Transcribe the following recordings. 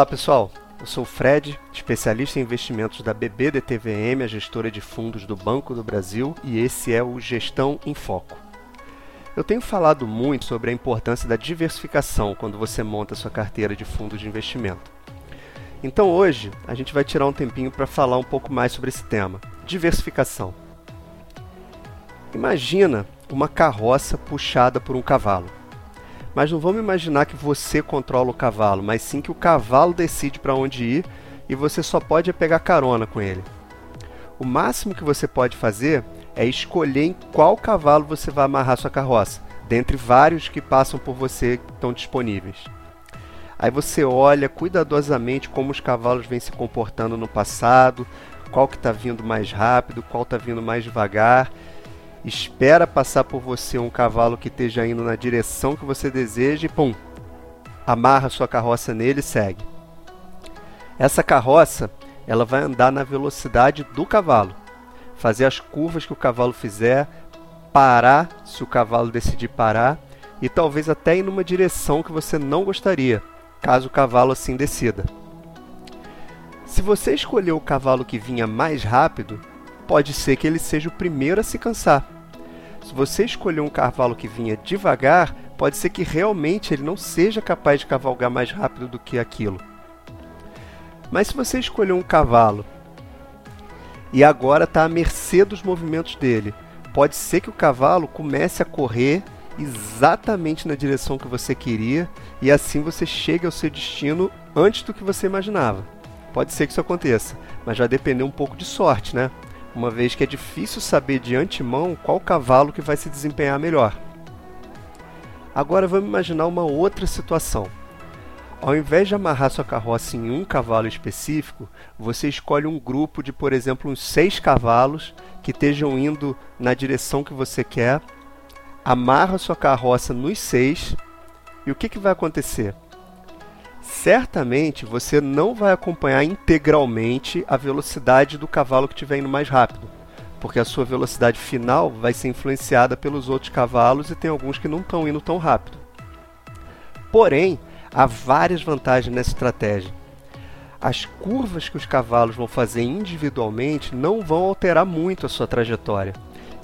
Olá pessoal, eu sou o Fred, especialista em investimentos da BBDTVM, a gestora de fundos do Banco do Brasil, e esse é o Gestão em Foco. Eu tenho falado muito sobre a importância da diversificação quando você monta sua carteira de fundos de investimento. Então hoje a gente vai tirar um tempinho para falar um pouco mais sobre esse tema, diversificação. Imagina uma carroça puxada por um cavalo. Mas não vamos imaginar que você controla o cavalo, mas sim que o cavalo decide para onde ir e você só pode pegar carona com ele. O máximo que você pode fazer é escolher em qual cavalo você vai amarrar sua carroça, dentre vários que passam por você que estão disponíveis. Aí você olha cuidadosamente como os cavalos vêm se comportando no passado, qual que está vindo mais rápido, qual está vindo mais devagar espera passar por você um cavalo que esteja indo na direção que você deseja e pum, amarra sua carroça nele e segue. Essa carroça, ela vai andar na velocidade do cavalo, fazer as curvas que o cavalo fizer, parar se o cavalo decidir parar e talvez até ir numa direção que você não gostaria, caso o cavalo assim decida. Se você escolher o cavalo que vinha mais rápido, pode ser que ele seja o primeiro a se cansar. Se você escolher um cavalo que vinha devagar, pode ser que realmente ele não seja capaz de cavalgar mais rápido do que aquilo. Mas se você escolher um cavalo e agora está à mercê dos movimentos dele, pode ser que o cavalo comece a correr exatamente na direção que você queria e assim você chegue ao seu destino antes do que você imaginava. Pode ser que isso aconteça, mas vai depender um pouco de sorte, né? Uma vez que é difícil saber de antemão qual cavalo que vai se desempenhar melhor. Agora vamos imaginar uma outra situação. Ao invés de amarrar sua carroça em um cavalo específico, você escolhe um grupo de, por exemplo, uns seis cavalos que estejam indo na direção que você quer, amarra sua carroça nos seis, e o que, que vai acontecer? Certamente você não vai acompanhar integralmente a velocidade do cavalo que estiver indo mais rápido, porque a sua velocidade final vai ser influenciada pelos outros cavalos e tem alguns que não estão indo tão rápido. Porém, há várias vantagens nessa estratégia. As curvas que os cavalos vão fazer individualmente não vão alterar muito a sua trajetória,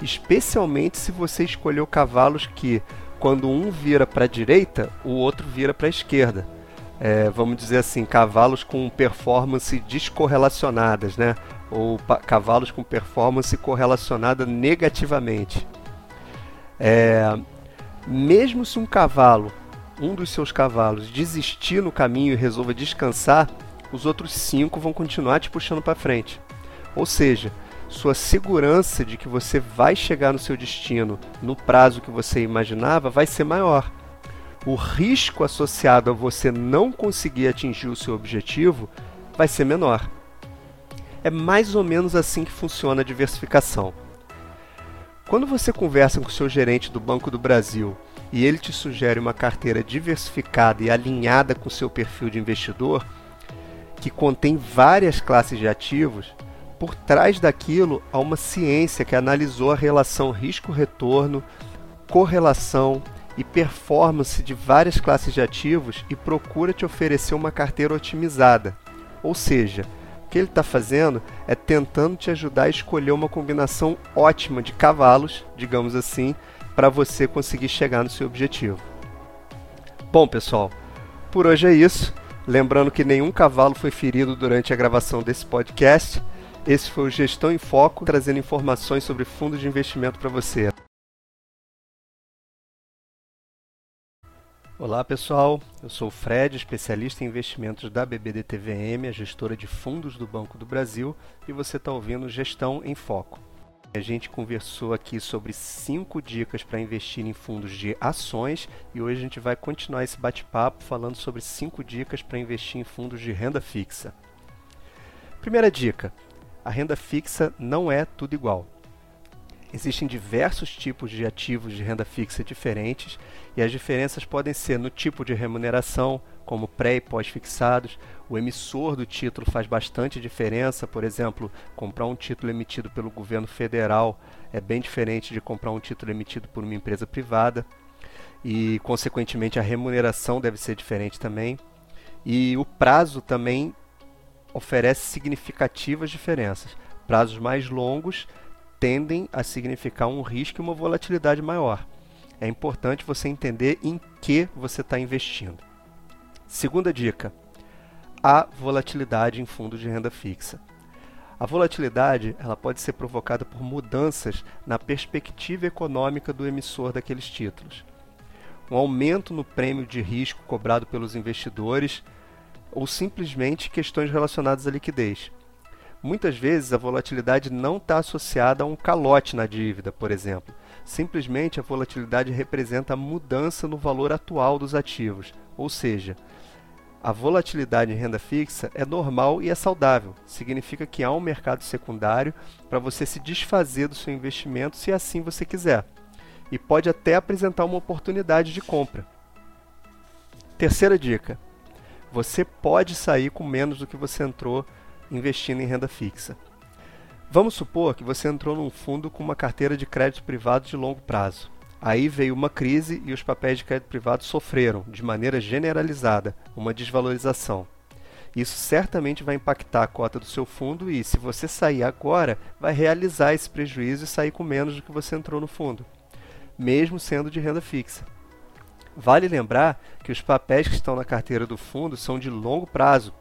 especialmente se você escolheu cavalos que, quando um vira para a direita, o outro vira para a esquerda é, vamos dizer assim, cavalos com performance descorrelacionadas, né? Ou cavalos com performance correlacionada negativamente. É, mesmo se um cavalo, um dos seus cavalos, desistir no caminho e resolva descansar, os outros cinco vão continuar te puxando para frente. Ou seja, sua segurança de que você vai chegar no seu destino no prazo que você imaginava vai ser maior o risco associado a você não conseguir atingir o seu objetivo vai ser menor. É mais ou menos assim que funciona a diversificação. Quando você conversa com o seu gerente do Banco do Brasil e ele te sugere uma carteira diversificada e alinhada com o seu perfil de investidor, que contém várias classes de ativos, por trás daquilo há uma ciência que analisou a relação risco-retorno, correlação e performance de várias classes de ativos e procura te oferecer uma carteira otimizada. Ou seja, o que ele está fazendo é tentando te ajudar a escolher uma combinação ótima de cavalos, digamos assim, para você conseguir chegar no seu objetivo. Bom, pessoal, por hoje é isso. Lembrando que nenhum cavalo foi ferido durante a gravação desse podcast. Esse foi o Gestão em Foco, trazendo informações sobre fundos de investimento para você. Olá pessoal, eu sou o Fred, especialista em investimentos da BBDTVM, a gestora de fundos do Banco do Brasil, e você está ouvindo Gestão em Foco. A gente conversou aqui sobre cinco dicas para investir em fundos de ações e hoje a gente vai continuar esse bate-papo falando sobre cinco dicas para investir em fundos de renda fixa. Primeira dica: a renda fixa não é tudo igual. Existem diversos tipos de ativos de renda fixa diferentes e as diferenças podem ser no tipo de remuneração, como pré e pós-fixados. O emissor do título faz bastante diferença, por exemplo, comprar um título emitido pelo governo federal é bem diferente de comprar um título emitido por uma empresa privada e, consequentemente, a remuneração deve ser diferente também. E o prazo também oferece significativas diferenças. Prazos mais longos tendem a significar um risco e uma volatilidade maior. É importante você entender em que você está investindo. Segunda dica: a volatilidade em fundos de renda fixa. A volatilidade ela pode ser provocada por mudanças na perspectiva econômica do emissor daqueles títulos. Um aumento no prêmio de risco cobrado pelos investidores ou simplesmente questões relacionadas à liquidez. Muitas vezes a volatilidade não está associada a um calote na dívida, por exemplo. Simplesmente a volatilidade representa a mudança no valor atual dos ativos, ou seja, a volatilidade em renda fixa é normal e é saudável. Significa que há um mercado secundário para você se desfazer do seu investimento se assim você quiser. E pode até apresentar uma oportunidade de compra. Terceira dica: você pode sair com menos do que você entrou investindo em renda fixa. Vamos supor que você entrou num fundo com uma carteira de crédito privado de longo prazo. Aí veio uma crise e os papéis de crédito privado sofreram, de maneira generalizada, uma desvalorização. Isso certamente vai impactar a cota do seu fundo e, se você sair agora, vai realizar esse prejuízo e sair com menos do que você entrou no fundo, mesmo sendo de renda fixa. Vale lembrar que os papéis que estão na carteira do fundo são de longo prazo.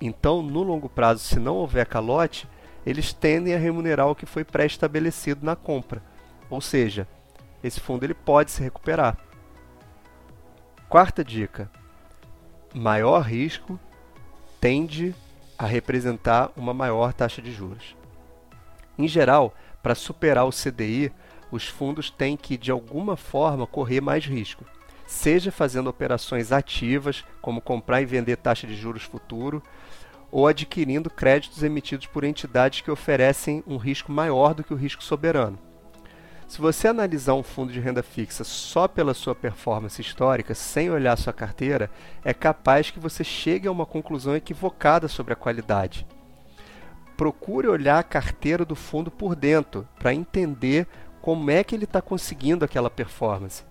Então, no longo prazo, se não houver calote, eles tendem a remunerar o que foi pré-estabelecido na compra. Ou seja, esse fundo ele pode se recuperar. Quarta dica: maior risco tende a representar uma maior taxa de juros. Em geral, para superar o CDI, os fundos têm que de alguma forma correr mais risco, seja fazendo operações ativas, como comprar e vender taxa de juros futuro, ou adquirindo créditos emitidos por entidades que oferecem um risco maior do que o risco soberano. Se você analisar um fundo de renda fixa só pela sua performance histórica, sem olhar sua carteira, é capaz que você chegue a uma conclusão equivocada sobre a qualidade. Procure olhar a carteira do fundo por dentro para entender como é que ele está conseguindo aquela performance.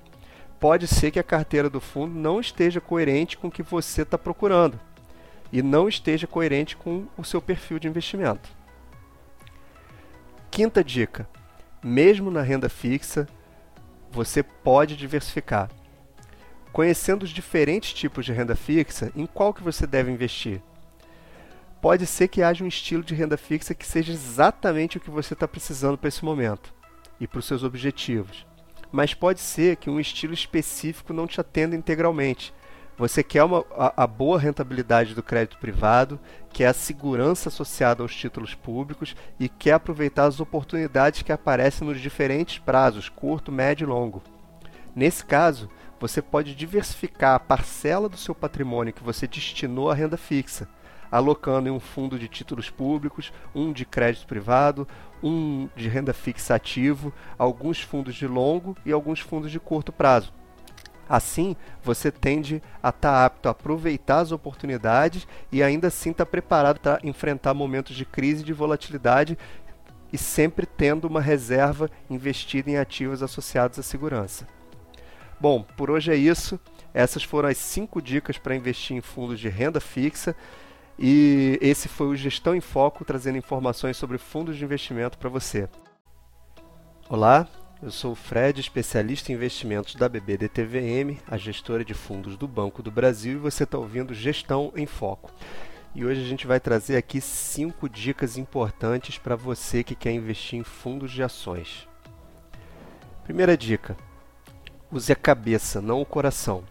Pode ser que a carteira do fundo não esteja coerente com o que você está procurando e não esteja coerente com o seu perfil de investimento. Quinta dica: mesmo na renda fixa, você pode diversificar. Conhecendo os diferentes tipos de renda fixa, em qual que você deve investir? Pode ser que haja um estilo de renda fixa que seja exatamente o que você está precisando para esse momento e para os seus objetivos. Mas pode ser que um estilo específico não te atenda integralmente você quer uma, a, a, boa rentabilidade do crédito privado, quer a segurança associada aos títulos públicos e quer aproveitar as oportunidades que aparecem nos diferentes prazos, curto, médio e longo. Nesse caso, você pode diversificar a parcela do seu patrimônio que você destinou à renda fixa, alocando em um fundo de títulos públicos, um de crédito privado, um de renda fixa ativo, alguns fundos de longo e alguns fundos de curto prazo. Assim, você tende a estar tá apto a aproveitar as oportunidades e ainda assim estar tá preparado para enfrentar momentos de crise e de volatilidade e sempre tendo uma reserva investida em ativos associados à segurança. Bom, por hoje é isso. Essas foram as cinco dicas para investir em fundos de renda fixa. E esse foi o Gestão em Foco, trazendo informações sobre fundos de investimento para você. Olá, eu sou o Fred, especialista em investimentos da BBDTVM, a gestora de fundos do Banco do Brasil, e você está ouvindo Gestão em Foco. E hoje a gente vai trazer aqui cinco dicas importantes para você que quer investir em fundos de ações. Primeira dica: use a cabeça, não o coração.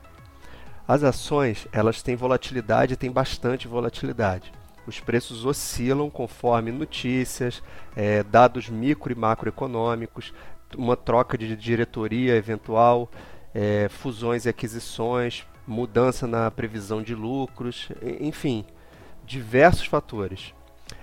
As ações elas têm volatilidade, têm bastante volatilidade. Os preços oscilam conforme notícias, é, dados micro e macroeconômicos, uma troca de diretoria eventual, é, fusões e aquisições, mudança na previsão de lucros, enfim, diversos fatores.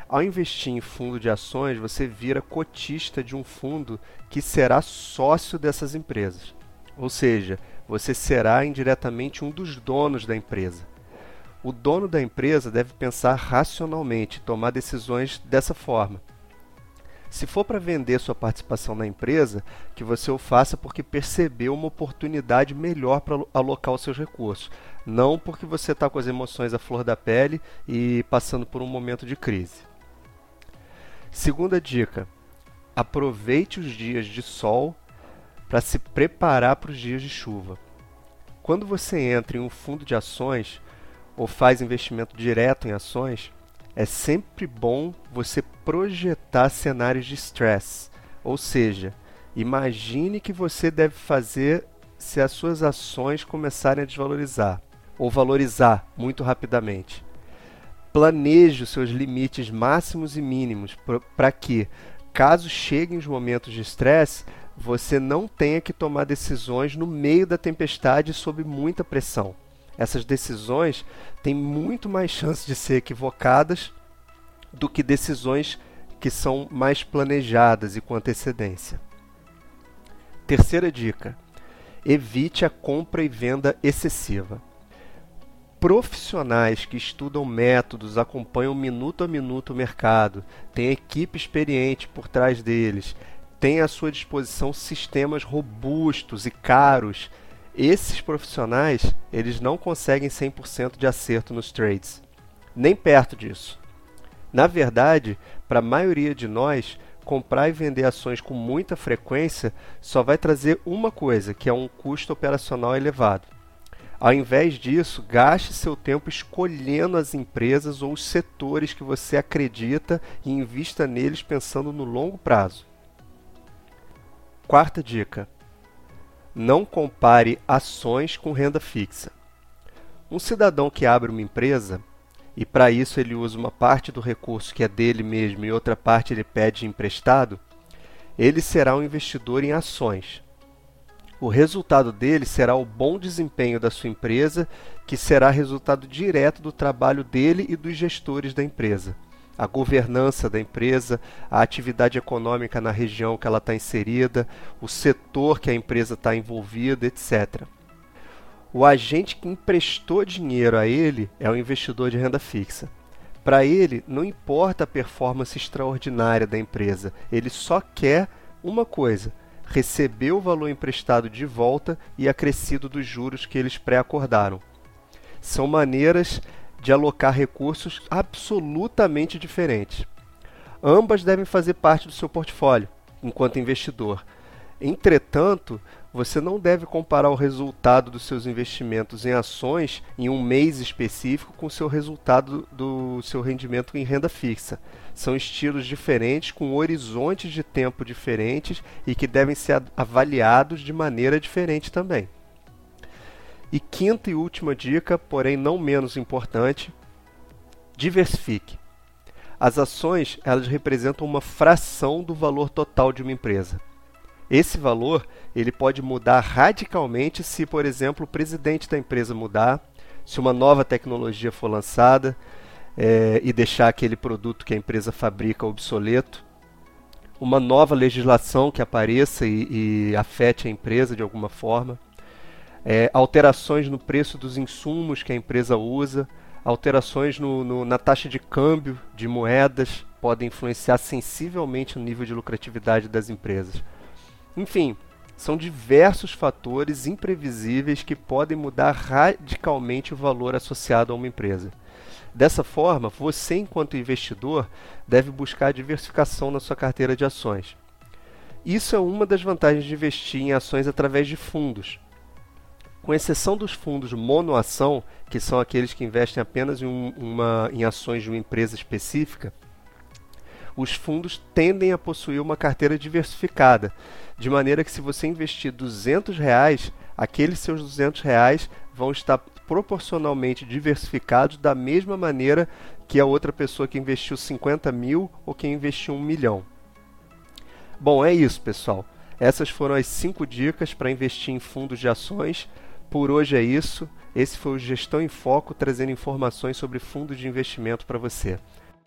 Ao investir em fundo de ações, você vira cotista de um fundo que será sócio dessas empresas. Ou seja, você será indiretamente um dos donos da empresa. O dono da empresa deve pensar racionalmente, tomar decisões dessa forma. Se for para vender sua participação na empresa, que você o faça porque percebeu uma oportunidade melhor para alocar os seus recursos. não porque você está com as emoções à flor da pele e passando por um momento de crise. Segunda dica: aproveite os dias de sol para se preparar para os dias de chuva. Quando você entra em um fundo de ações ou faz investimento direto em ações, é sempre bom você projetar cenários de stress, ou seja, imagine que você deve fazer se as suas ações começarem a desvalorizar ou valorizar muito rapidamente. Planeje os seus limites máximos e mínimos para que, caso cheguem os momentos de estresse, você não tenha que tomar decisões no meio da tempestade sob muita pressão. Essas decisões têm muito mais chance de ser equivocadas do que decisões que são mais planejadas e com antecedência. Terceira dica: evite a compra e venda excessiva. Profissionais que estudam métodos, acompanham minuto a minuto o mercado, têm equipe experiente por trás deles, têm à sua disposição sistemas robustos e caros. Esses profissionais, eles não conseguem 100% de acerto nos trades. Nem perto disso. Na verdade, para a maioria de nós, comprar e vender ações com muita frequência só vai trazer uma coisa, que é um custo operacional elevado. Ao invés disso, gaste seu tempo escolhendo as empresas ou os setores que você acredita e invista neles pensando no longo prazo. Quarta dica: não compare ações com renda fixa. Um cidadão que abre uma empresa e para isso ele usa uma parte do recurso que é dele mesmo e outra parte ele pede emprestado, ele será um investidor em ações. O resultado dele será o bom desempenho da sua empresa, que será resultado direto do trabalho dele e dos gestores da empresa a governança da empresa, a atividade econômica na região que ela está inserida, o setor que a empresa está envolvida, etc. O agente que emprestou dinheiro a ele é o investidor de renda fixa. Para ele, não importa a performance extraordinária da empresa, ele só quer uma coisa: receber o valor emprestado de volta e acrescido dos juros que eles pré-acordaram. São maneiras de alocar recursos absolutamente diferentes. Ambas devem fazer parte do seu portfólio enquanto investidor. Entretanto, você não deve comparar o resultado dos seus investimentos em ações em um mês específico com o seu resultado do seu rendimento em renda fixa. São estilos diferentes, com horizontes de tempo diferentes e que devem ser avaliados de maneira diferente também. E quinta e última dica, porém não menos importante, diversifique. As ações, elas representam uma fração do valor total de uma empresa. Esse valor, ele pode mudar radicalmente se, por exemplo, o presidente da empresa mudar, se uma nova tecnologia for lançada é, e deixar aquele produto que a empresa fabrica obsoleto, uma nova legislação que apareça e, e afete a empresa de alguma forma é, alterações no preço dos insumos que a empresa usa, alterações no, no, na taxa de câmbio de moedas podem influenciar sensivelmente no nível de lucratividade das empresas. Enfim, são diversos fatores imprevisíveis que podem mudar radicalmente o valor associado a uma empresa. Dessa forma, você, enquanto investidor, deve buscar diversificação na sua carteira de ações. Isso é uma das vantagens de investir em ações através de fundos, com exceção dos fundos monoação, que são aqueles que investem apenas em, um, uma, em ações de uma empresa específica, os fundos tendem a possuir uma carteira diversificada, de maneira que se você investir 200 reais, aqueles seus 200 reais vão estar proporcionalmente diversificados da mesma maneira que a outra pessoa que investiu 50 mil ou que investiu um milhão. Bom, é isso, pessoal. Essas foram as cinco dicas para investir em fundos de ações. Por hoje é isso. Esse foi o Gestão em Foco trazendo informações sobre fundos de investimento para você.